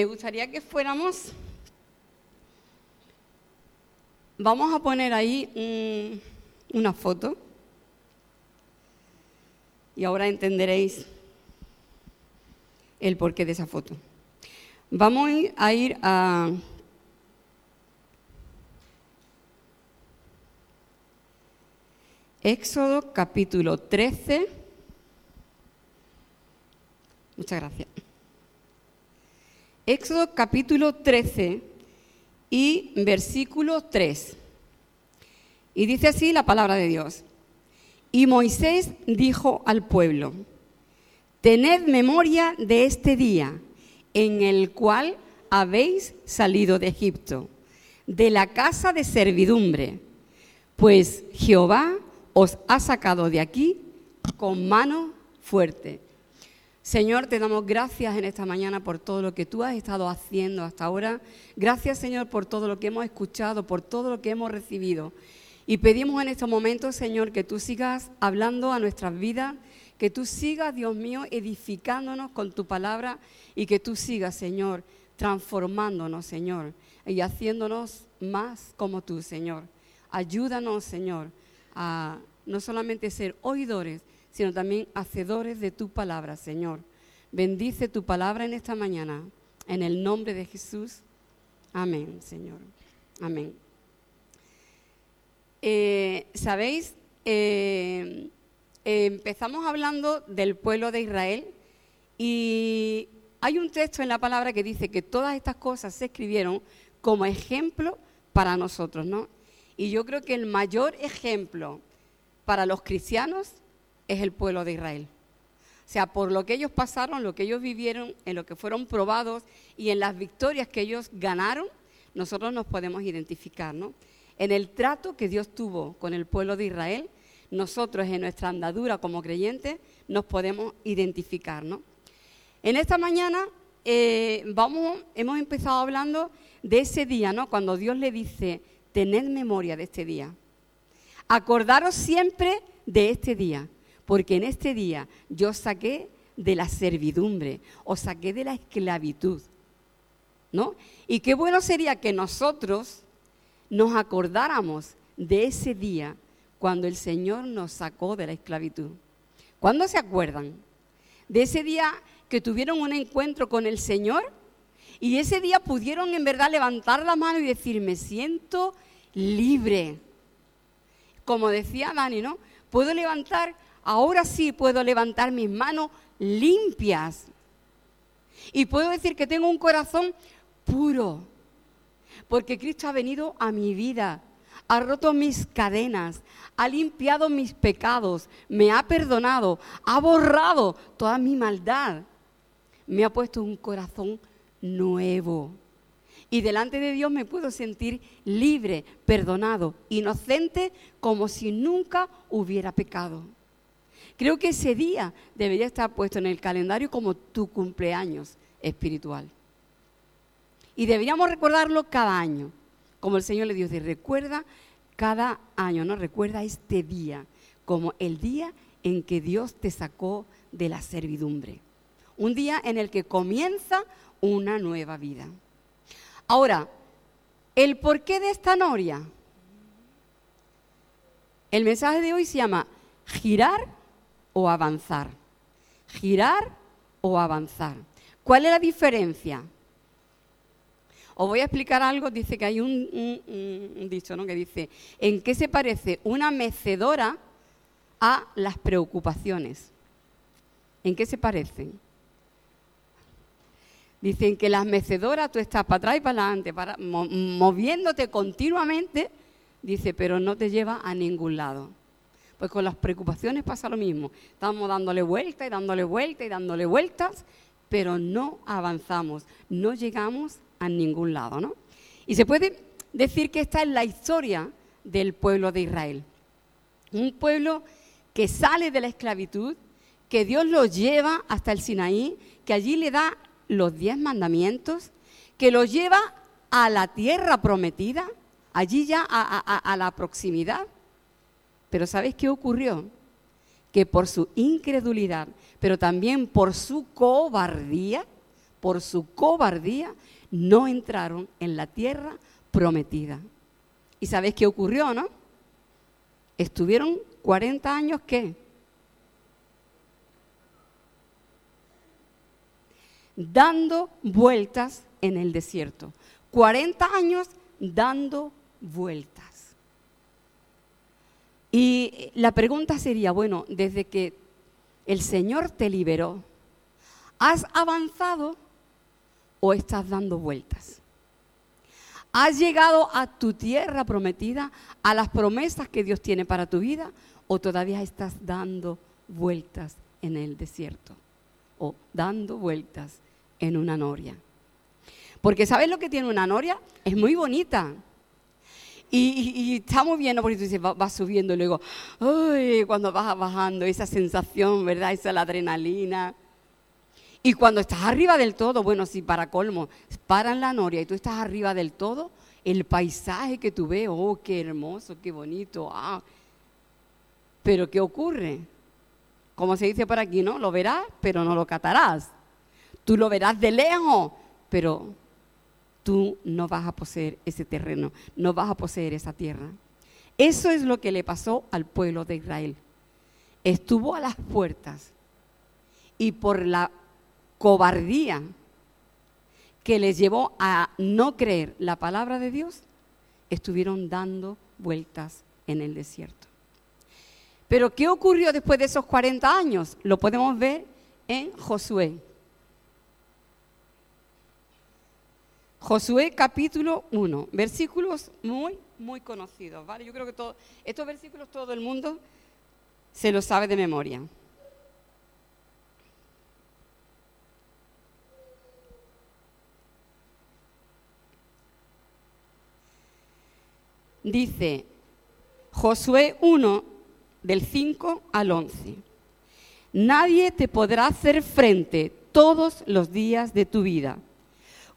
me gustaría que fuéramos... Vamos a poner ahí una foto y ahora entenderéis el porqué de esa foto. Vamos a ir a Éxodo capítulo 13. Muchas gracias. Éxodo capítulo 13 y versículo 3. Y dice así la palabra de Dios. Y Moisés dijo al pueblo, tened memoria de este día en el cual habéis salido de Egipto, de la casa de servidumbre, pues Jehová os ha sacado de aquí con mano fuerte. Señor, te damos gracias en esta mañana por todo lo que tú has estado haciendo hasta ahora. Gracias, Señor, por todo lo que hemos escuchado, por todo lo que hemos recibido. Y pedimos en estos momentos, Señor, que tú sigas hablando a nuestras vidas, que tú sigas, Dios mío, edificándonos con tu palabra y que tú sigas, Señor, transformándonos, Señor, y haciéndonos más como tú, Señor. Ayúdanos, Señor, a no solamente ser oidores, sino también hacedores de tu palabra, Señor. Bendice tu palabra en esta mañana, en el nombre de Jesús. Amén, Señor. Amén. Eh, ¿Sabéis? Eh, empezamos hablando del pueblo de Israel y hay un texto en la palabra que dice que todas estas cosas se escribieron como ejemplo para nosotros, ¿no? Y yo creo que el mayor ejemplo para los cristianos es el pueblo de Israel. O sea, por lo que ellos pasaron, lo que ellos vivieron, en lo que fueron probados y en las victorias que ellos ganaron, nosotros nos podemos identificar, ¿no? En el trato que Dios tuvo con el pueblo de Israel, nosotros en nuestra andadura como creyentes nos podemos identificar, ¿no? En esta mañana eh, vamos, hemos empezado hablando de ese día, ¿no? Cuando Dios le dice, tened memoria de este día. Acordaros siempre de este día, porque en este día yo saqué de la servidumbre, o saqué de la esclavitud, ¿no? Y qué bueno sería que nosotros nos acordáramos de ese día cuando el Señor nos sacó de la esclavitud. ¿Cuándo se acuerdan? De ese día que tuvieron un encuentro con el Señor y ese día pudieron en verdad levantar la mano y decir, me siento libre. Como decía Dani, ¿no? Puedo levantar, ahora sí puedo levantar mis manos limpias. Y puedo decir que tengo un corazón puro, porque Cristo ha venido a mi vida, ha roto mis cadenas, ha limpiado mis pecados, me ha perdonado, ha borrado toda mi maldad, me ha puesto un corazón nuevo. Y delante de Dios me puedo sentir libre, perdonado, inocente, como si nunca hubiera pecado. Creo que ese día debería estar puesto en el calendario como tu cumpleaños espiritual. Y deberíamos recordarlo cada año, como el Señor le dijo, recuerda cada año, ¿no? Recuerda este día como el día en que Dios te sacó de la servidumbre. Un día en el que comienza una nueva vida. Ahora, el porqué de esta noria. El mensaje de hoy se llama girar o avanzar. Girar o avanzar. ¿Cuál es la diferencia? Os voy a explicar algo, dice que hay un, dicho, ¿no? Que dice, ¿en qué se parece una mecedora a las preocupaciones? ¿En qué se parecen? Dicen que las mecedoras tú estás para atrás y para adelante, para, moviéndote continuamente, dice, pero no te lleva a ningún lado. Pues con las preocupaciones pasa lo mismo. Estamos dándole vueltas y dándole vueltas y dándole vueltas, pero no avanzamos, no llegamos a ningún lado, ¿no? Y se puede decir que esta es la historia del pueblo de Israel. Un pueblo que sale de la esclavitud, que Dios lo lleva hasta el Sinaí, que allí le da los diez mandamientos, que lo lleva a la tierra prometida, allí ya a, a la proximidad. Pero ¿sabes qué ocurrió? Que por su incredulidad, pero también por su cobardía, por su cobardía, no entraron en la tierra prometida. ¿Y sabéis qué ocurrió, no? Estuvieron 40 años, ¿qué? Dando vueltas en el desierto. 40 años dando vueltas. Y la pregunta sería, bueno, desde que el Señor te liberó, ¿has avanzado o estás dando vueltas? ¿Has llegado a tu tierra prometida, a las promesas que Dios tiene para tu vida o todavía estás dando vueltas en el desierto o dando vueltas en una noria? Porque ¿sabes lo que tiene una noria? Es muy bonita. Y, está muy porque tú dices, vas subiendo y luego, uy, cuando vas bajando, esa sensación, ¿verdad? Esa la adrenalina. Y cuando estás arriba del todo, bueno, si para colmo, paran la noria y tú estás arriba del todo, el paisaje que tú ves, oh, qué hermoso, qué bonito, ah. Pero ¿qué ocurre? Como se dice por aquí, ¿no? Lo verás, pero no lo catarás. Tú lo verás de lejos, pero tú no vas a poseer ese terreno, no vas a poseer esa tierra. Eso es lo que le pasó al pueblo de Israel. Estuvo a las puertas y por la cobardía que les llevó a no creer la palabra de Dios, estuvieron dando vueltas en el desierto. Pero ¿qué ocurrió después de esos 40 años? Lo podemos ver en Josué. Josué capítulo 1, versículos muy, muy conocidos, ¿vale? Yo creo que todo, estos versículos todo el mundo se los sabe de memoria. Dice Josué 1, del 5 al 11. Nadie te podrá hacer frente todos los días de tu vida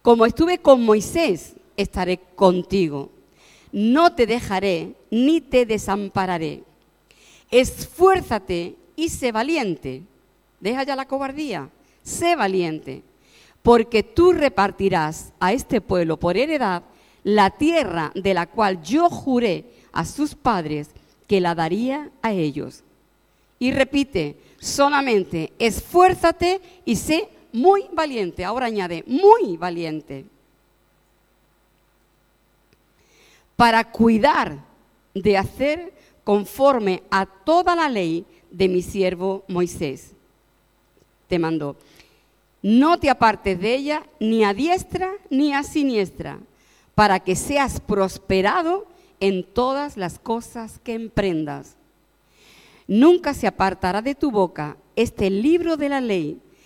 como estuve con Moisés, estaré contigo. No te dejaré ni te desampararé. Esfuérzate y sé valiente. Deja ya la cobardía. Sé valiente. Porque tú repartirás a este pueblo por heredad la tierra de la cual yo juré a sus padres que la daría a ellos. Y repite, solamente esfuérzate y sé muy valiente. Ahora añade, muy valiente. Para cuidar de hacer conforme a toda la ley de mi siervo Moisés. Te mandó. No te apartes de ella ni a diestra ni a siniestra, para que seas prosperado en todas las cosas que emprendas. Nunca se apartará de tu boca este libro de la ley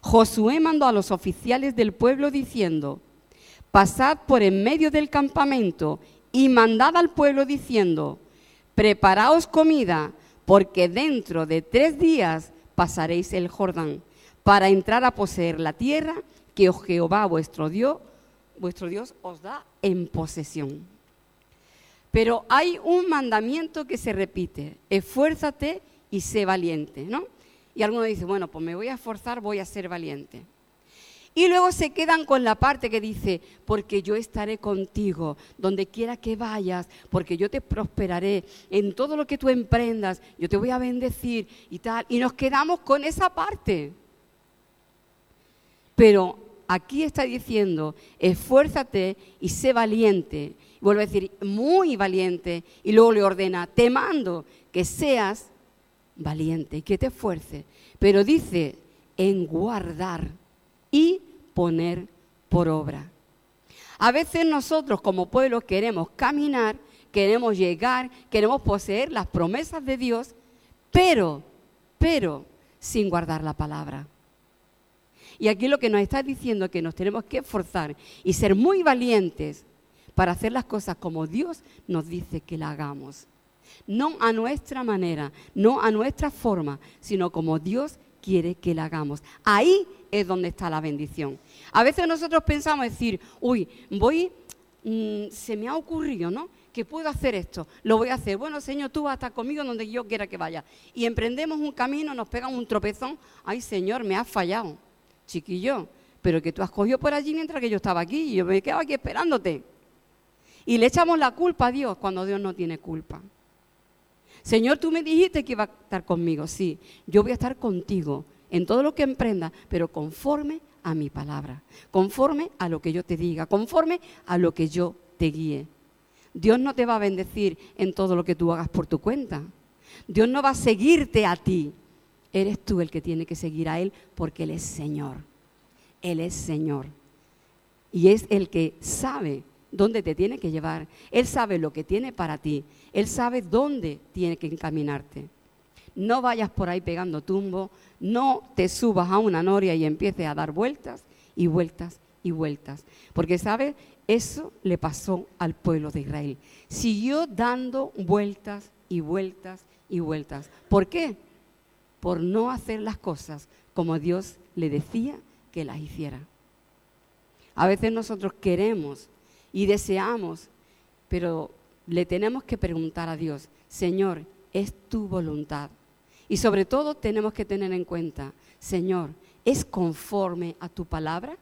Josué mandó a los oficiales del pueblo diciendo, pasad por en medio del campamento y mandad al pueblo diciendo, preparaos comida, porque dentro de tres días pasaréis el Jordán, para entrar a poseer la tierra que Jehová vuestro Dios, vuestro Dios os da en posesión. Pero hay un mandamiento que se repite, esfuérzate y sé valiente, ¿no? Y algunos dicen, bueno, pues me voy a esforzar, voy a ser valiente. Y luego se quedan con la parte que dice, porque yo estaré contigo, donde quiera que vayas, porque yo te prosperaré en todo lo que tú emprendas, yo te voy a bendecir y tal. Y nos quedamos con esa parte. Pero aquí está diciendo, esfuérzate y sé valiente. Vuelve a decir, muy valiente. Y luego le ordena, te mando que seas valiente y que te esfuerce, pero dice en guardar y poner por obra. A veces nosotros como pueblo queremos caminar, queremos llegar, queremos poseer las promesas de Dios, pero, pero sin guardar la palabra. Y aquí lo que nos está diciendo es que nos tenemos que esforzar y ser muy valientes para hacer las cosas como Dios nos dice que la hagamos. No a nuestra manera, no a nuestra forma, sino como Dios quiere que la hagamos. Ahí es donde está la bendición. A veces nosotros pensamos decir, uy, voy, mm, se me ha ocurrido, ¿no? Que puedo hacer esto, lo voy a hacer. Bueno, Señor, tú vas a estar conmigo donde yo quiera que vaya. Y emprendemos un camino, nos pegan un tropezón. Ay, Señor, me has fallado, chiquillo. Pero que tú has cogido por allí mientras que yo estaba aquí y yo me quedaba aquí esperándote. Y le echamos la culpa a Dios cuando Dios no tiene culpa. Señor, tú me dijiste que iba a estar conmigo. Sí, yo voy a estar contigo en todo lo que emprenda, pero conforme a mi palabra, conforme a lo que yo te diga, conforme a lo que yo te guíe. Dios no te va a bendecir en todo lo que tú hagas por tu cuenta. Dios no va a seguirte a ti. Eres tú el que tiene que seguir a Él porque Él es Señor. Él es Señor. Y es el que sabe dónde te tiene que llevar. Él sabe lo que tiene para ti. Él sabe dónde tiene que encaminarte. No vayas por ahí pegando tumbo, no te subas a una noria y empieces a dar vueltas y vueltas y vueltas. Porque, ¿sabes? Eso le pasó al pueblo de Israel. Siguió dando vueltas y vueltas y vueltas. ¿Por qué? Por no hacer las cosas como Dios le decía que las hiciera. A veces nosotros queremos y deseamos, pero le tenemos que preguntar a Dios, Señor, ¿es tu voluntad? Y sobre todo tenemos que tener en cuenta, Señor, ¿es conforme a tu palabra?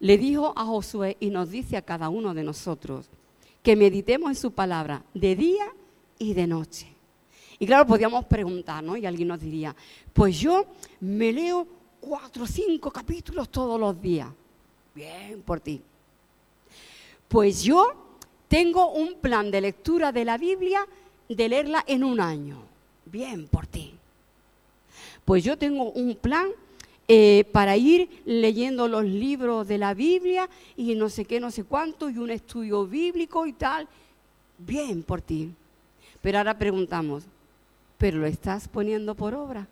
Le dijo a Josué y nos dice a cada uno de nosotros que meditemos en su palabra de día y de noche. Y claro, podríamos preguntar, ¿no? Y alguien nos diría, pues yo me leo cuatro o cinco capítulos todos los días. Bien por ti. Pues yo tengo un plan de lectura de la Biblia de leerla en un año. Bien por ti. Pues yo tengo un plan eh, para ir leyendo los libros de la Biblia y no sé qué, no sé cuánto, y un estudio bíblico y tal. Bien por ti. Pero ahora preguntamos, ¿pero lo estás poniendo por obra?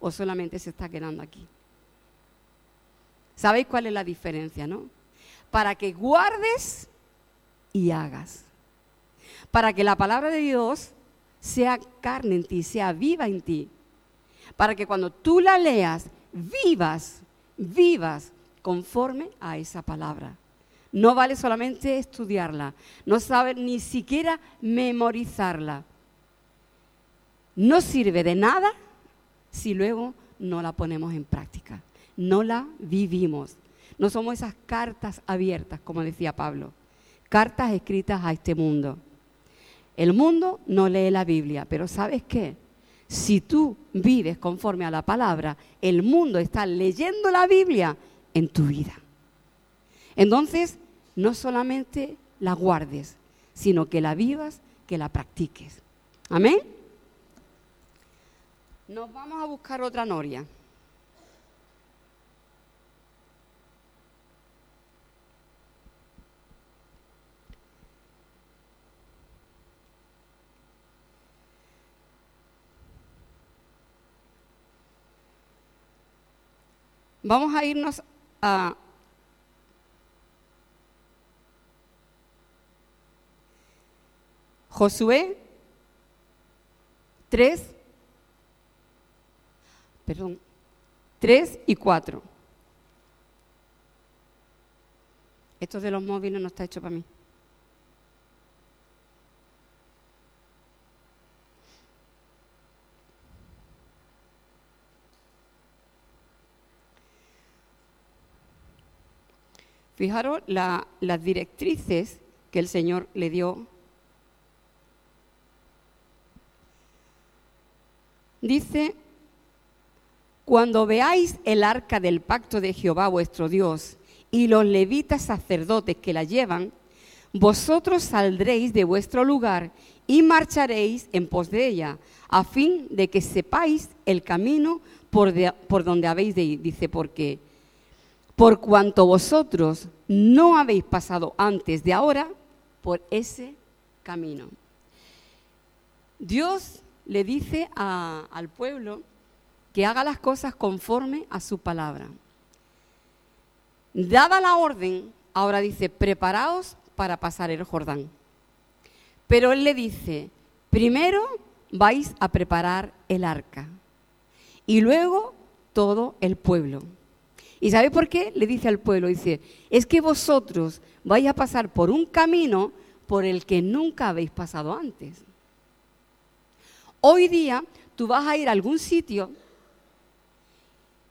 ¿O solamente se está quedando aquí? ¿Sabéis cuál es la diferencia, no? Para que guardes y hagas. Para que la palabra de Dios sea carne en ti, sea viva en ti. Para que cuando tú la leas, vivas, vivas conforme a esa palabra. No vale solamente estudiarla, no sabe ni siquiera memorizarla. No sirve de nada si luego no la ponemos en práctica no la vivimos. No somos esas cartas abiertas, como decía Pablo, cartas escritas a este mundo. El mundo no lee la Biblia, pero ¿sabes qué? Si tú vives conforme a la palabra, el mundo está leyendo la Biblia en tu vida. Entonces, no solamente la guardes, sino que la vivas, que la practiques. Amén. Nos vamos a buscar otra noria. Vamos a irnos a Josué 3, perdón, 3 y 4. Esto de los móviles no está hecho para mí. Fijaros las directrices que el Señor le dio. Dice, cuando veáis el arca del pacto de Jehová vuestro Dios y los levitas sacerdotes que la llevan, vosotros saldréis de vuestro lugar y marcharéis en pos de ella, a fin de que sepáis el camino por, por donde habéis de ir. Dice, porque por cuanto vosotros no habéis pasado antes de ahora por ese camino. Dios le dice al pueblo que haga las cosas conforme a su palabra. Dada la orden, ahora dice, preparaos para pasar el Jordán. Pero él le dice, primero vais a preparar el arca y luego todo el pueblo. ¿Y sabe por qué? Le dice al pueblo, dice, es que vosotros vais a pasar por un camino por el que nunca habéis pasado antes. Hoy día tú vas a ir a algún sitio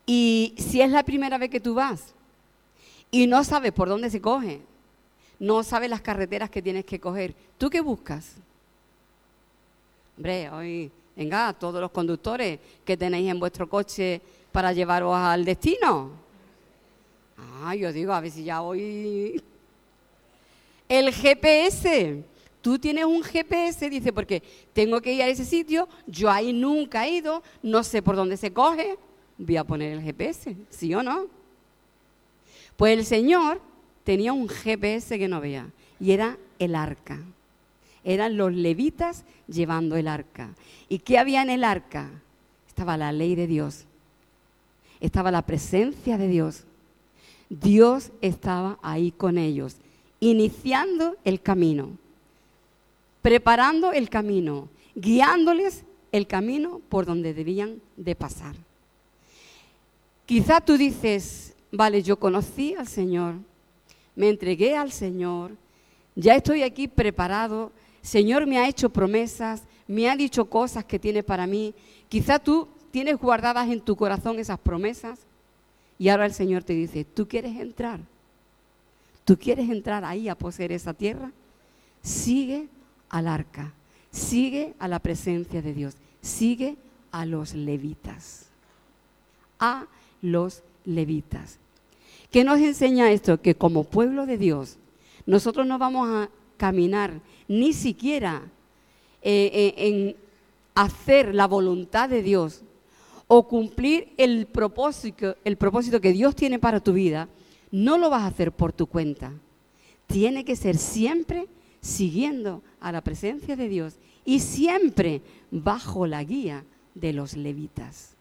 y si es la primera vez que tú vas y no sabes por dónde se coge, no sabes las carreteras que tienes que coger, ¿tú qué buscas? Hombre, hoy, venga, todos los conductores que tenéis en vuestro coche para llevaros al destino. Ah, yo digo, a ver si ya hoy... El GPS. Tú tienes un GPS, dice, porque tengo que ir a ese sitio, yo ahí nunca he ido, no sé por dónde se coge, voy a poner el GPS, ¿sí o no? Pues el Señor tenía un GPS que no veía, y era el arca. Eran los levitas llevando el arca. ¿Y qué había en el arca? Estaba la ley de Dios, estaba la presencia de Dios. Dios estaba ahí con ellos, iniciando el camino preparando el camino, guiándoles el camino por donde debían de pasar. Quizá tú dices, vale, yo conocí al Señor, me entregué al Señor, ya estoy aquí preparado, Señor me ha hecho promesas, me ha dicho cosas que tiene para mí. Quizá tú tienes guardadas en tu corazón esas promesas y ahora el Señor te dice, ¿tú quieres entrar? ¿Tú quieres entrar ahí a poseer esa tierra? Sigue al arca, sigue a la presencia de Dios, sigue a los levitas, a los levitas. ¿Qué nos enseña esto? Que como pueblo de Dios, nosotros no vamos a caminar ni siquiera eh, eh, en hacer la voluntad de Dios o cumplir el propósito, el propósito que Dios tiene para tu vida, no lo vas a hacer por tu cuenta. Tiene que ser siempre siguiendo a la presencia de Dios y siempre bajo la guía de los levitas.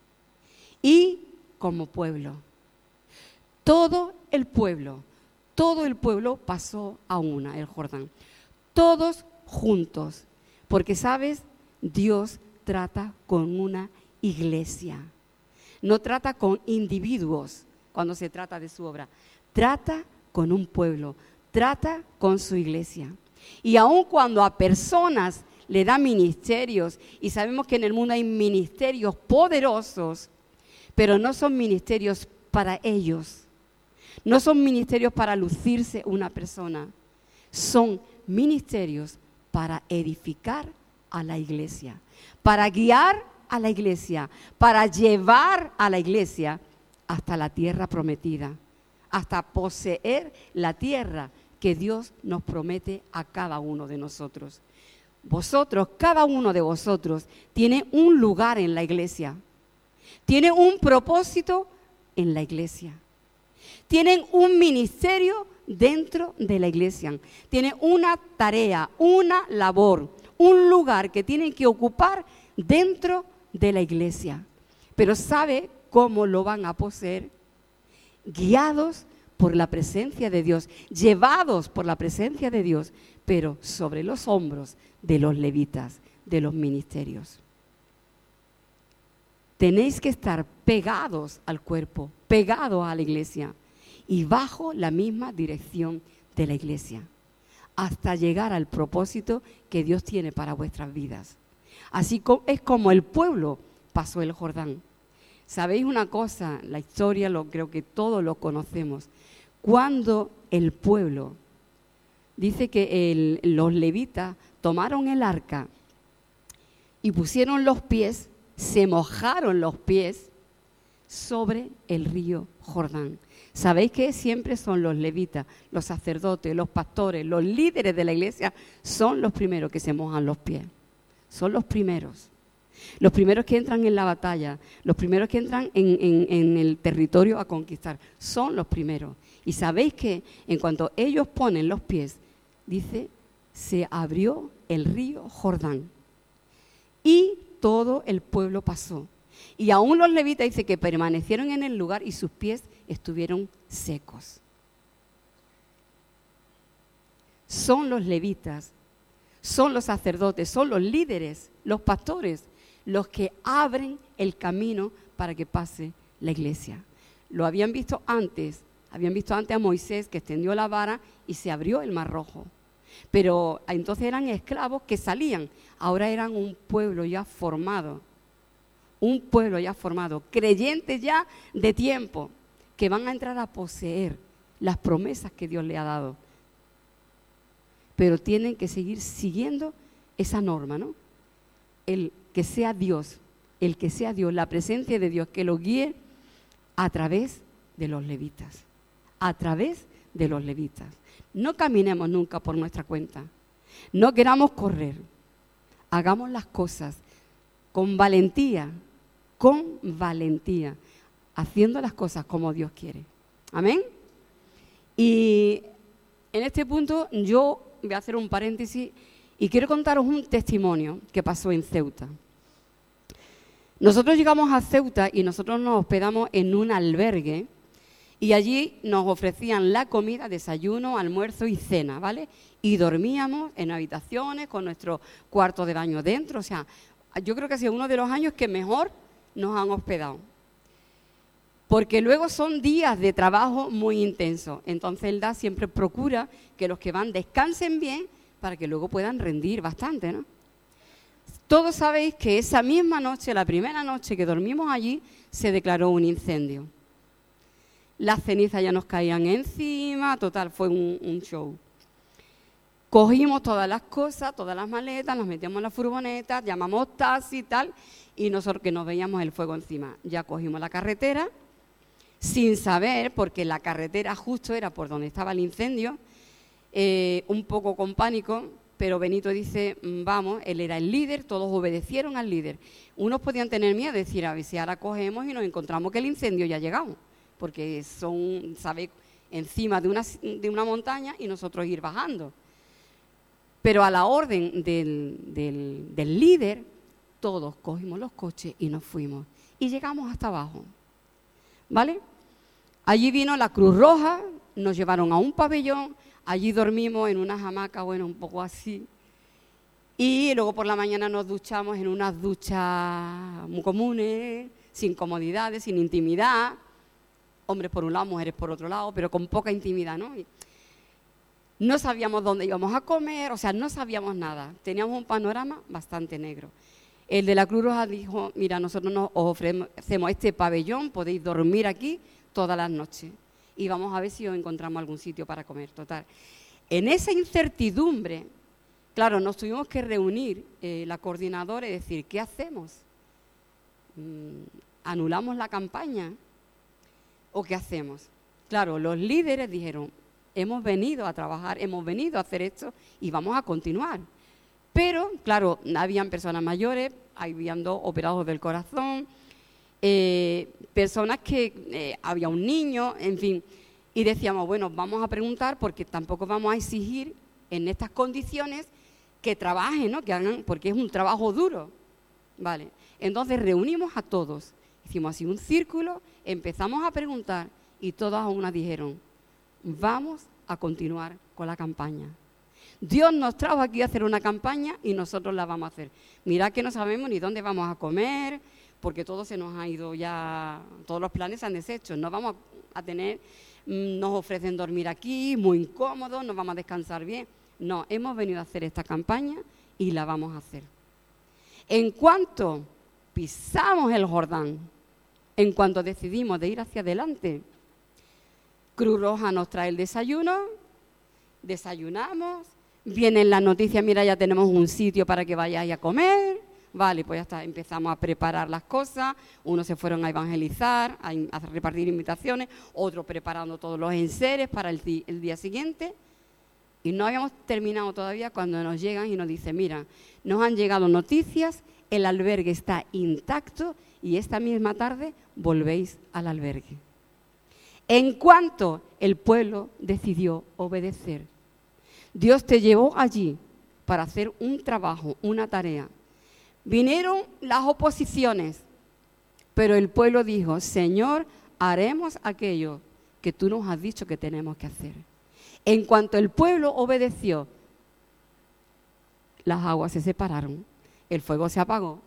Y como pueblo, todo el pueblo, todo el pueblo pasó a una, el Jordán. Todos juntos, porque sabes, Dios trata con una iglesia. No trata con individuos cuando se trata de su obra. Trata con un pueblo, trata con su iglesia. Y aun cuando a personas le da ministerios, y sabemos que en el mundo hay ministerios poderosos, pero no son ministerios para ellos. No son ministerios para lucirse una persona. Son ministerios para edificar a la iglesia, para guiar a la iglesia, para llevar a la iglesia hasta la tierra prometida, hasta poseer la tierra que Dios nos promete a cada uno de nosotros. Vosotros, cada uno de vosotros, tiene un lugar en la iglesia, tiene un propósito en la iglesia, tienen un ministerio dentro de la iglesia, tienen una tarea, una labor, un lugar que tienen que ocupar dentro de la iglesia. Pero ¿sabe cómo lo van a poseer? Guiados por la presencia de Dios, llevados por la presencia de Dios, pero sobre los hombros de los levitas, de los ministerios. Tenéis que estar pegados al cuerpo, pegados a la iglesia y bajo la misma dirección de la iglesia, hasta llegar al propósito que Dios tiene para vuestras vidas. Así es como el pueblo pasó el Jordán. ¿Sabéis una cosa? La historia lo creo que todos lo conocemos cuando el pueblo, dice que los levitas tomaron el arca y pusieron los pies, se mojaron los pies sobre el río Jordán. ¿Sabéis que siempre son los levitas, los sacerdotes, los pastores, los líderes de la iglesia? Son los primeros que se mojan los pies. Son los primeros. Los primeros que entran en la batalla, los primeros que entran en el territorio a conquistar, son los primeros. Y sabéis que en cuanto ellos ponen los pies, dice, se abrió el río Jordán. Y todo el pueblo pasó. Y aún los levitas dice que permanecieron en el lugar y sus pies estuvieron secos. Son los levitas, son los sacerdotes, son los líderes, los pastores, los que abren el camino para que pase la iglesia. Lo habían visto antes, habían visto antes a Moisés que extendió la vara y se abrió el mar rojo. Pero entonces eran esclavos que salían, ahora eran un pueblo ya formado, un pueblo ya formado, creyentes ya de tiempo, que van a entrar a poseer las promesas que Dios le ha dado. Pero tienen que seguir siguiendo esa norma, ¿no? El que sea Dios, el que sea Dios, la presencia de Dios, que lo guíe a través de los levitas, a través de los levitas. No caminemos nunca por nuestra cuenta. No queramos correr. Hagamos las cosas con valentía, con valentía, haciendo las cosas como Dios quiere. Amén. Y en este punto yo voy a hacer un paréntesis y quiero contaros un testimonio que pasó en Ceuta. Nosotros llegamos a Ceuta y nosotros nos hospedamos en un albergue y allí nos ofrecían la comida, desayuno, almuerzo y cena, ¿vale? Y dormíamos en habitaciones con nuestro cuarto de baño dentro. O sea, yo creo que ha sido uno de los años que mejor nos han hospedado. Porque luego son días de trabajo muy intensos. Entonces el DA siempre procura que los que van descansen bien para que luego puedan rendir bastante, ¿no? Todos sabéis que esa misma noche, la primera noche que dormimos allí, se declaró un incendio las cenizas ya nos caían encima, total, fue un, show. Cogimos todas las cosas, todas las maletas, las metíamos en la furgoneta, llamamos taxi y tal, y nosotros que nos veíamos el fuego encima. Ya cogimos la carretera, sin saber, porque la carretera justo era por donde estaba el incendio, eh, un poco con pánico, pero Benito dice, mm, vamos, él era el líder, todos obedecieron al líder. Unos podían tener miedo, decir, a ver si ahora cogemos y nos encontramos que el incendio ya ha llegado porque son, encima de una, de una montaña y nosotros ir bajando. Pero a la orden del, del, líder, todos cogimos los coches y nos fuimos. Y llegamos hasta abajo. ¿Vale? Allí vino la Cruz Roja, nos llevaron a un pabellón, allí dormimos en una hamaca, bueno, un poco así. Y luego por la mañana nos duchamos en unas duchas muy comunes, sin comodidades, sin intimidad hombres por un lado, mujeres por otro lado, pero con poca intimidad, ¿no? no sabíamos dónde íbamos a comer, o sea, no sabíamos nada. Teníamos un panorama bastante negro. El de la Cruz Roja dijo, mira, nosotros nos ofrecemos este pabellón, podéis dormir aquí todas las noches y vamos a ver si os encontramos algún sitio para comer. Total. En esa incertidumbre, claro, nos tuvimos que reunir eh, la coordinadora y decir, ¿qué hacemos? Mm, ¿Anulamos la campaña? ¿O qué hacemos? Claro, los líderes dijeron, hemos venido a trabajar, hemos venido a hacer esto y vamos a continuar. Pero, claro, habían personas mayores, habían dos operados del corazón, eh, personas que eh, había un niño, en fin. Y decíamos, bueno, vamos a preguntar porque tampoco vamos a exigir en estas condiciones que trabajen, ¿no? Que hagan, porque es un trabajo duro. Vale. Entonces reunimos a todos Hicimos así un círculo, empezamos a preguntar y todas a una dijeron, vamos a continuar con la campaña. Dios nos trajo aquí a hacer una campaña y nosotros la vamos a hacer. Mirad que no sabemos ni dónde vamos a comer, porque todo se nos ha ido ya, todos los planes se han deshecho. No vamos a tener, mm, nos ofrecen dormir aquí, muy incómodos, nos vamos a descansar bien. No, hemos venido a hacer esta campaña y la vamos a hacer. En cuanto pisamos el Jordán, en cuanto decidimos de ir hacia adelante. Cruz Roja nos trae el desayuno, desayunamos, vienen las noticias, mira, ya tenemos un sitio para que vayáis a comer. Vale, pues ya está, empezamos a preparar las cosas, unos se fueron a evangelizar, a, repartir invitaciones, otros preparando todos los enseres para el, el día siguiente. Y no habíamos terminado todavía cuando nos llegan y nos dicen, mira, nos han llegado noticias, el albergue está intacto y esta misma tarde volvéis al albergue. En cuanto el pueblo decidió obedecer, Dios te llevó allí para hacer un trabajo, una tarea. Vinieron las oposiciones, Pero el pueblo dijo, Señor, haremos aquello que tú nos has dicho que tenemos que hacer. En cuanto el pueblo obedeció, las aguas se separaron, el fuego se apagó.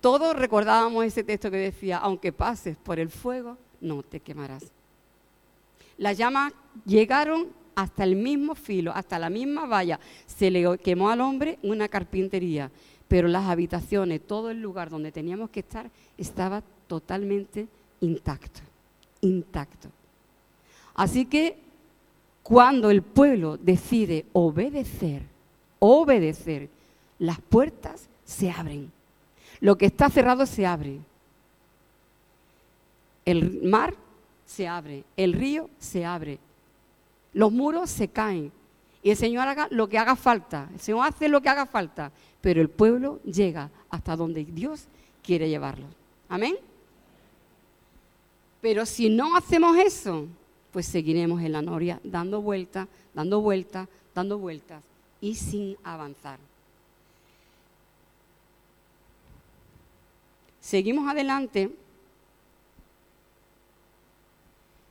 Todos recordábamos ese texto que decía, aunque pases por el fuego, no te quemarás. Las llamas llegaron hasta el mismo filo, hasta la misma valla. Se le quemó al hombre una carpintería, pero las habitaciones, todo el lugar donde teníamos que estar, estaba totalmente intacto, intacto. Así que cuando el pueblo decide obedecer, obedecer, las puertas se abren. Lo que está cerrado se abre. El mar se abre, el río se abre, los muros se caen y el Señor haga lo que haga falta. El Señor hace lo que haga falta, pero el pueblo llega hasta donde Dios quiere llevarlo. Amén. Pero si no hacemos eso, pues seguiremos en la noria dando vueltas, dando vueltas, dando vueltas y sin avanzar. Seguimos adelante.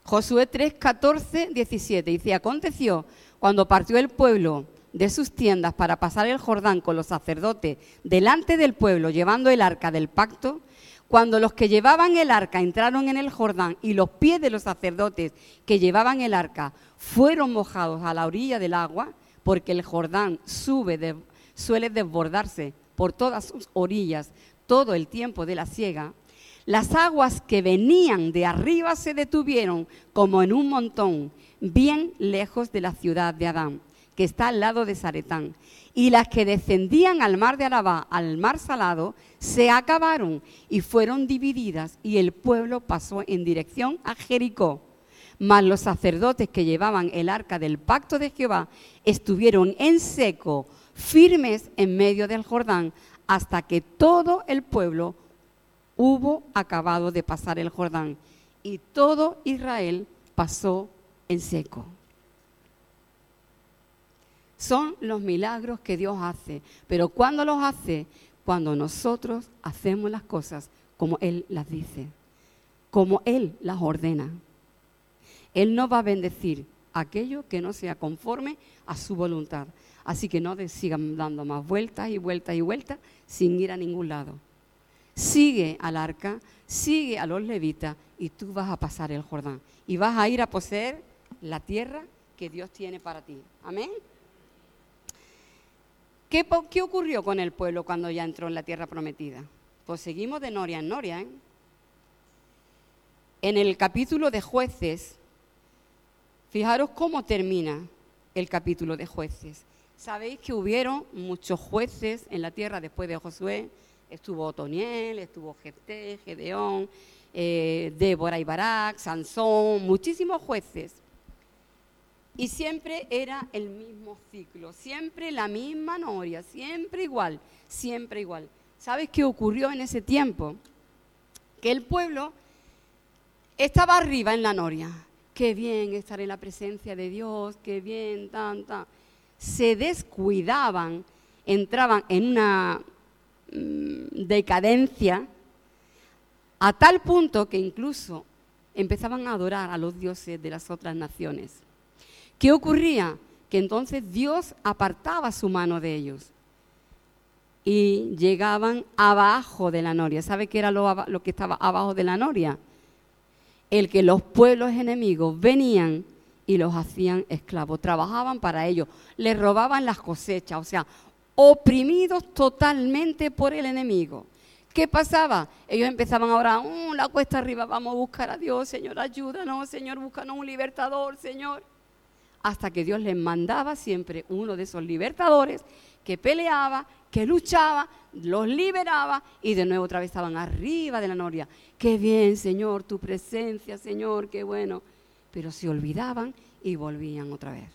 Josué 3, 14, 17. Dice, aconteció cuando partió el pueblo de sus tiendas para pasar el Jordán con los sacerdotes delante del pueblo, llevando el arca del pacto, cuando los que llevaban el arca entraron en el Jordán y los pies de los sacerdotes que llevaban el arca fueron mojados a la orilla del agua, porque el Jordán suele desbordarse por todas sus orillas todo el tiempo de la siega, las aguas que venían de arriba se detuvieron como en un montón, bien lejos de la ciudad de Adán, que está al lado de Zaretán. Y las que descendían al mar de Arabá, al mar salado, se acabaron y fueron divididas, y el pueblo pasó en dirección a Jericó. Mas los sacerdotes que llevaban el arca del pacto de Jehová estuvieron en seco, firmes en medio del Jordán, hasta que todo el pueblo hubo acabado de pasar el Jordán y todo Israel pasó en seco. Son los milagros que Dios hace, pero ¿cuándo los hace? Cuando nosotros hacemos las cosas como Él las dice, como Él las ordena. Él no va a bendecir aquello que no sea conforme a su voluntad. Así que no sigan dando más vueltas y vueltas y vueltas sin ir a ningún lado sigue al arca, sigue a los levitas y tú vas a pasar el Jordán y vas a ir a poseer la tierra que Dios tiene para ti. Amén. ¿Qué, ¿Qué, ocurrió con el pueblo cuando ya entró en la tierra prometida? Pues seguimos de noria en noria. ¿eh? En el capítulo de jueces, fijaros cómo termina el capítulo de jueces. Sabéis que hubieron muchos jueces en la tierra después de Josué, Estuvo Otoniel, estuvo Jefté, Gedeón, eh, Débora y Barak, Sansón, muchísimos jueces. Y siempre era el mismo ciclo, siempre la misma noria, siempre igual, siempre igual. ¿Sabes qué ocurrió en ese tiempo? Que el pueblo estaba arriba en la noria. Qué bien estar en la presencia de Dios, qué bien, tanta. Se descuidaban, entraban en una decadencia a tal punto que incluso empezaban a adorar a los dioses de las otras naciones. ¿Qué ocurría? Que entonces Dios apartaba su mano de ellos y llegaban abajo de la noria. ¿Sabe qué era lo, lo que estaba abajo de la noria? El que los pueblos enemigos venían y los hacían esclavos, trabajaban para ellos, les robaban las cosechas, o sea, oprimidos totalmente por el enemigo. ¿Qué pasaba? Ellos empezaban a orar, uh, la cuesta arriba, vamos a buscar a Dios, Señor, ayúdanos, Señor, búscanos un libertador, Señor. Hasta que Dios les mandaba siempre uno de esos libertadores que peleaba, que luchaba, los liberaba y de nuevo otra vez estaban arriba de la noria. Qué bien, Señor, tu presencia, Señor, qué bueno. Pero se olvidaban y volvían otra vez.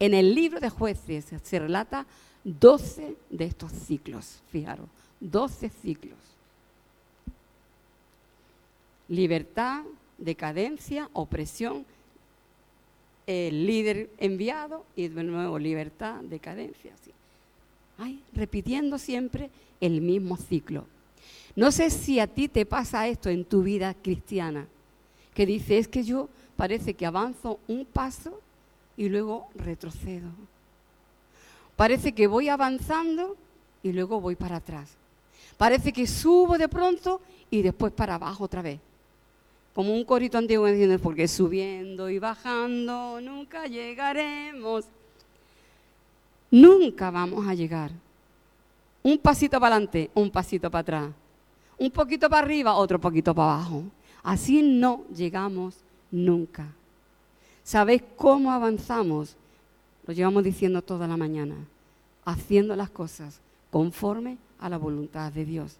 En el libro de jueces se relata 12 de estos ciclos, fijaros, 12 ciclos. Libertad, decadencia, opresión, el líder enviado y de nuevo libertad, decadencia. Ay, repitiendo siempre el mismo ciclo. No sé si a ti te pasa esto en tu vida cristiana, que dices, es que yo parece que avanzo un paso y luego retrocedo. Parece que voy avanzando y luego voy para atrás. Parece que subo de pronto y después para abajo otra vez. Como un corito antiguo diciendo, porque subiendo y bajando nunca llegaremos. Nunca vamos a llegar. Un pasito para adelante, un pasito para atrás. Un poquito para arriba, otro poquito para abajo. Así no llegamos nunca. ¿Sabéis cómo avanzamos? Lo llevamos diciendo toda la mañana, haciendo las cosas conforme a la voluntad de Dios.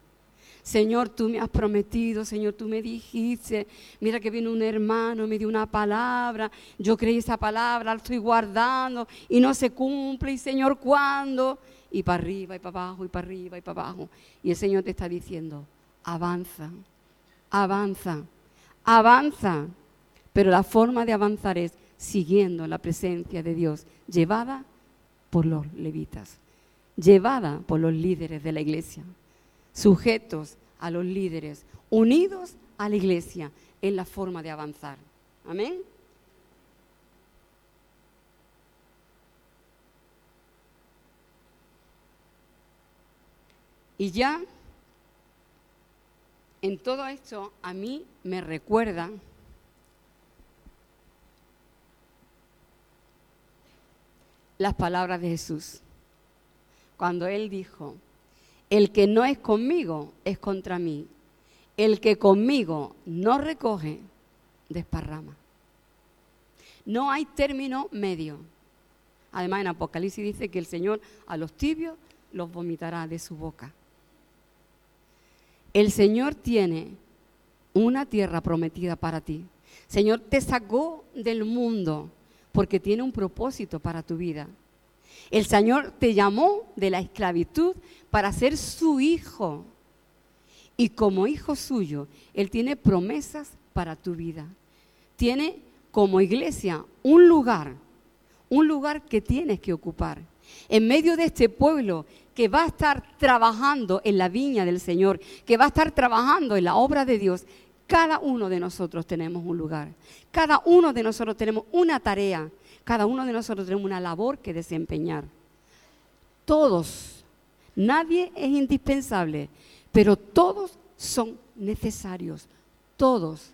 Señor, tú me has prometido, Señor, tú me dijiste, mira que viene un hermano, me dio una palabra, yo creí esa palabra, la estoy guardando y no se cumple, y Señor, ¿cuándo? Y para arriba y para abajo y para arriba y para abajo. Y el Señor te está diciendo, avanza, avanza, avanza. Pero la forma de avanzar es siguiendo la presencia de Dios, llevada por los levitas, llevada por los líderes de la iglesia, sujetos a los líderes, unidos a la iglesia, en la forma de avanzar. Amén. Y ya en todo esto a mí me recuerda las palabras de Jesús. Cuando Él dijo, el que no es conmigo es contra mí. El que conmigo no recoge, desparrama. No hay término medio. Además en Apocalipsis dice que el Señor a los tibios los vomitará de su boca. El Señor tiene una tierra prometida para ti. Señor te sacó del mundo porque tiene un propósito para tu vida. El Señor te llamó de la esclavitud para ser su hijo. Y como hijo suyo, Él tiene promesas para tu vida. Tiene como iglesia un lugar, un lugar que tienes que ocupar. En medio de este pueblo que va a estar trabajando en la viña del Señor, que va a estar trabajando en la obra de Dios, cada uno de nosotros tenemos un lugar. Cada uno de nosotros tenemos una tarea. Cada uno de nosotros tenemos una labor que desempeñar. Todos. Nadie es indispensable, pero todos son necesarios. Todos.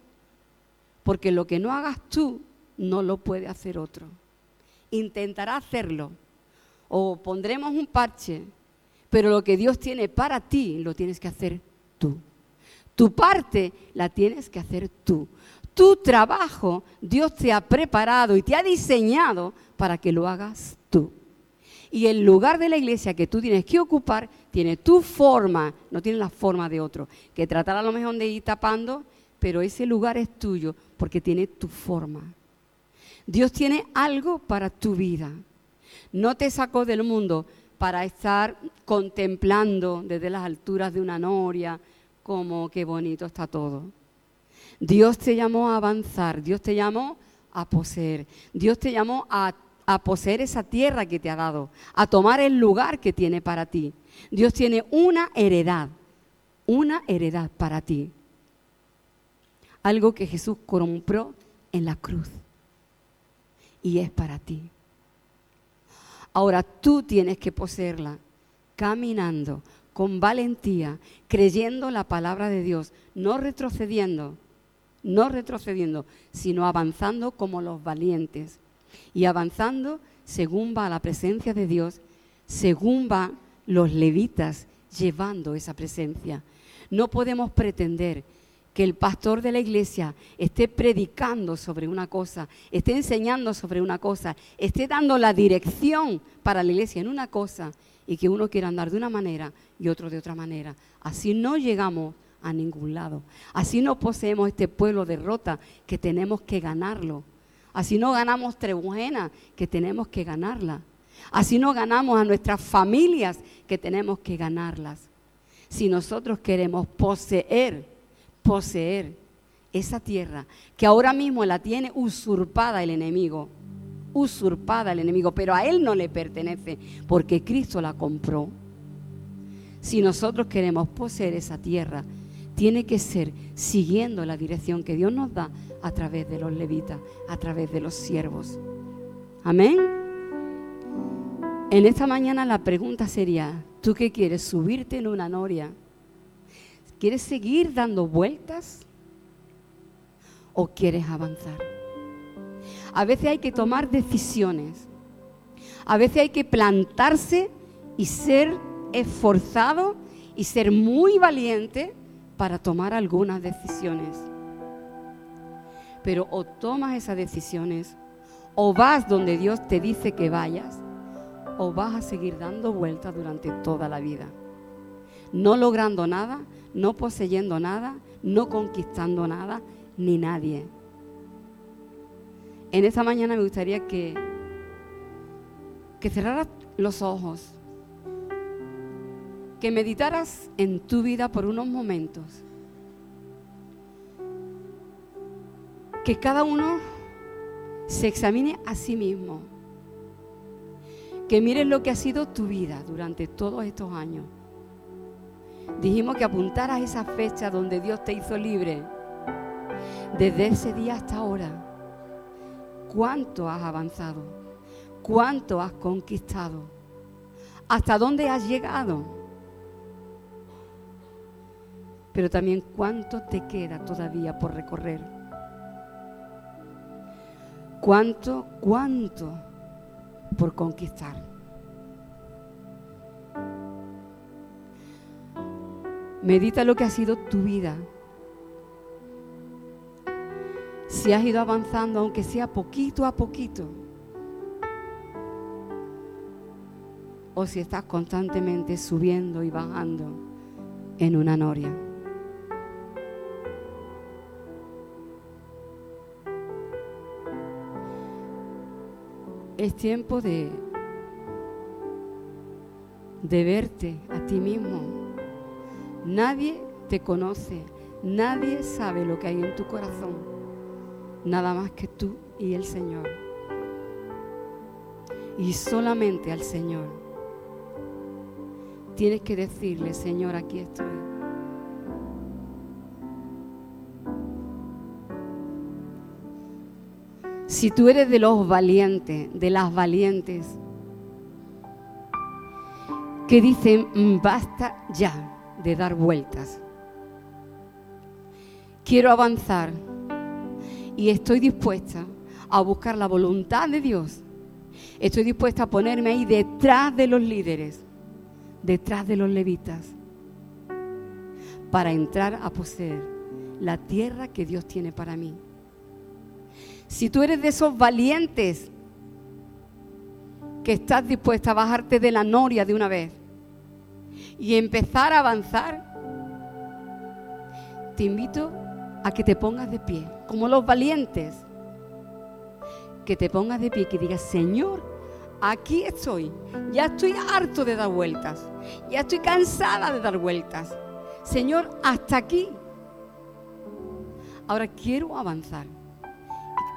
Porque lo que no hagas tú, no lo puede hacer otro. Intentará hacerlo. O pondremos un parche, pero lo que Dios tiene para ti lo tienes que hacer tú. Tu parte la tienes que hacer tú. Tu trabajo Dios te ha preparado y te ha diseñado para que lo hagas tú. Y el lugar de la iglesia que tú tienes que ocupar tiene tu forma, no tiene la forma de otro. Que tratar a lo mejor de ir tapando, pero ese lugar es tuyo porque tiene tu forma. Dios tiene algo para tu vida. No te sacó del mundo para estar contemplando desde las alturas de una noria como qué bonito está todo. Dios te llamó a avanzar, Dios te llamó a poseer, Dios te llamó a, a poseer esa tierra que te ha dado, a tomar el lugar que tiene para ti. Dios tiene una heredad, una heredad para ti. Algo que Jesús compró en la cruz. Y es para ti. Ahora tú tienes que poseerla caminando con valentía, creyendo la palabra de Dios, no retrocediendo, no retrocediendo, sino avanzando como los valientes. Y avanzando según va la presencia de Dios, según van los levitas llevando esa presencia. No podemos pretender que el pastor de la iglesia esté predicando sobre una cosa, esté enseñando sobre una cosa, esté dando la dirección para la iglesia en una cosa y que uno quiera andar de una manera y otro de otra manera. Así no llegamos a ningún lado. Así no poseemos este pueblo de rota que tenemos que ganarlo. Así no ganamos Trebujena que tenemos que ganarla. Así no ganamos a nuestras familias que tenemos que ganarlas. Si nosotros queremos poseer poseer esa tierra que ahora mismo la tiene usurpada el enemigo, usurpada el enemigo, pero a él no le pertenece porque Cristo la compró. si nosotros queremos poseer esa tierra, tiene que ser siguiendo la dirección que Dios nos da a través de los levitas, a través de los siervos. Amén. En esta mañana la pregunta sería, ¿tú qué quieres? ¿Subirte en una noria? ¿Quieres seguir dando vueltas? ¿O quieres avanzar? A veces hay que tomar decisiones. A veces hay que plantarse y ser esforzado y ser muy valiente para tomar algunas decisiones. Pero o tomas esas decisiones, o vas donde Dios te dice que vayas, o vas a seguir dando vueltas durante toda la vida. No logrando nada, no poseyendo nada, no conquistando nada, ni nadie. En esta mañana me gustaría que, que cerraras los ojos que meditaras en tu vida por unos momentos. Que cada uno se examine a sí mismo. Que mires lo que ha sido tu vida durante todos estos años. Dijimos que apuntaras esa fecha donde Dios te hizo libre. Desde ese día hasta ahora. ¿Cuánto has avanzado? ¿Cuánto has conquistado? ¿Hasta dónde has llegado? pero también cuánto te queda todavía por recorrer. Cuánto, cuánto por conquistar. Medita lo que ha sido tu vida. Si has ido avanzando, aunque sea poquito a poquito. O si estás constantemente subiendo y bajando en una noria. Es tiempo de, de verte a ti mismo. Nadie te conoce, nadie sabe lo que hay en tu corazón, nada más que tú y el Señor. Y solamente al Señor. Tienes que decirle, Señor, aquí estoy. Si tú eres de los valientes, de las valientes, que dicen, mm, basta ya de dar vueltas. Quiero avanzar y estoy dispuesta a buscar la voluntad de Dios. Estoy dispuesta a ponerme ahí detrás de los líderes, detrás de los levitas, para entrar a poseer la tierra que Dios tiene para mí. Si tú eres de esos valientes que estás dispuesta a bajarte de la noria de una vez y empezar a avanzar, te invito a que te pongas de pie, como los valientes, que te pongas de pie y que digas, Señor, aquí estoy, ya estoy harto de dar vueltas, ya estoy cansada de dar vueltas. Señor, hasta aquí. Ahora quiero avanzar.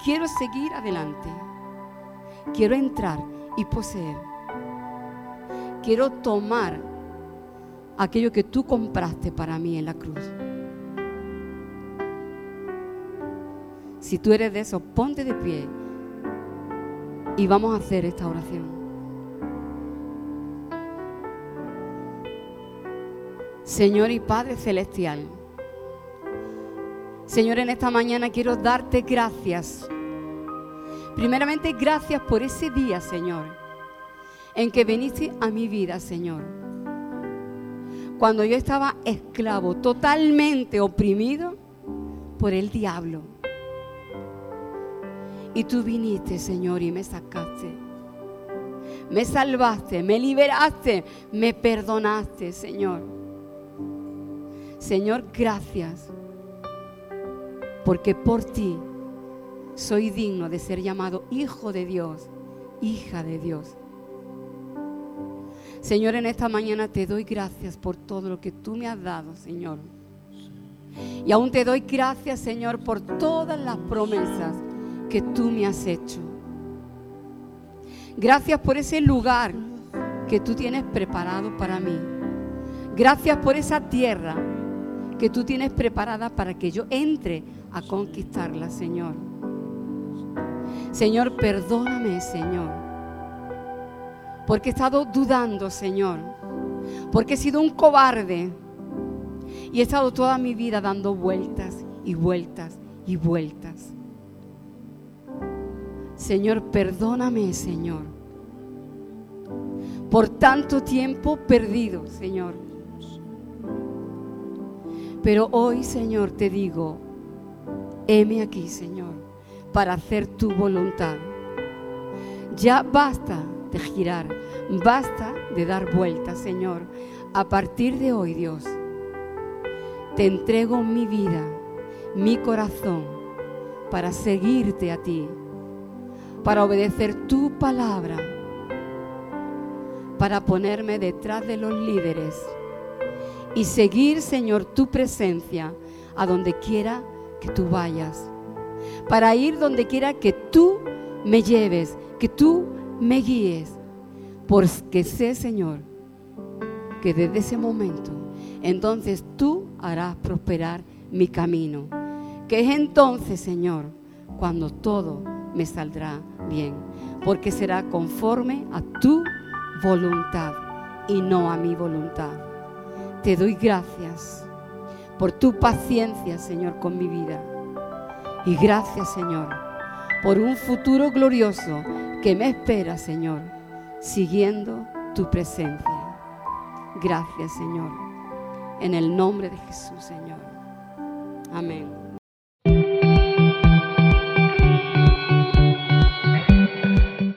Quiero seguir adelante. Quiero entrar y poseer. Quiero tomar aquello que tú compraste para mí en la cruz. Si tú eres de eso, ponte de pie y vamos a hacer esta oración. Señor y Padre Celestial, Señor, en esta mañana quiero darte gracias. Primeramente, gracias por ese día, Señor, en que viniste a mi vida, Señor. Cuando yo estaba esclavo, totalmente oprimido por el diablo. Y tú viniste, Señor, y me sacaste. Me salvaste, me liberaste, me perdonaste, Señor. Señor, gracias porque por ti soy digno de ser llamado hijo de Dios, hija de Dios. Señor, en esta mañana te doy gracias por todo lo que tú me has dado, Señor. Y aún te doy gracias, Señor, por todas las promesas que tú me has hecho. Gracias por ese lugar que tú tienes preparado para mí. Gracias por esa tierra que tú tienes preparada para que yo entre a conquistarla, Señor. Señor, perdóname, Señor, porque he estado dudando, Señor, porque he sido un cobarde y he estado toda mi vida dando vueltas y vueltas y vueltas. Señor, perdóname, Señor, por tanto tiempo perdido, Señor. Pero hoy, Señor, te digo, heme aquí, Señor, para hacer tu voluntad. Ya basta de girar, basta de dar vueltas, Señor. A partir de hoy, Dios, te entrego mi vida, mi corazón, para seguirte a ti, para obedecer tu palabra, para ponerme detrás de los líderes y seguir, Señor, tu presencia a donde quiera que tú vayas, para ir donde quiera que tú me lleves, que tú me guíes, porque sé, Señor, que desde ese momento, entonces tú harás prosperar mi camino, que es entonces, Señor, cuando todo me saldrá bien, porque será conforme a tu voluntad y no a mi voluntad. Te doy gracias por tu paciencia, Señor, con mi vida. Y gracias, Señor, por un futuro glorioso que me espera, Señor, siguiendo tu presencia. Gracias, Señor. En el nombre de Jesús, Señor. Amén.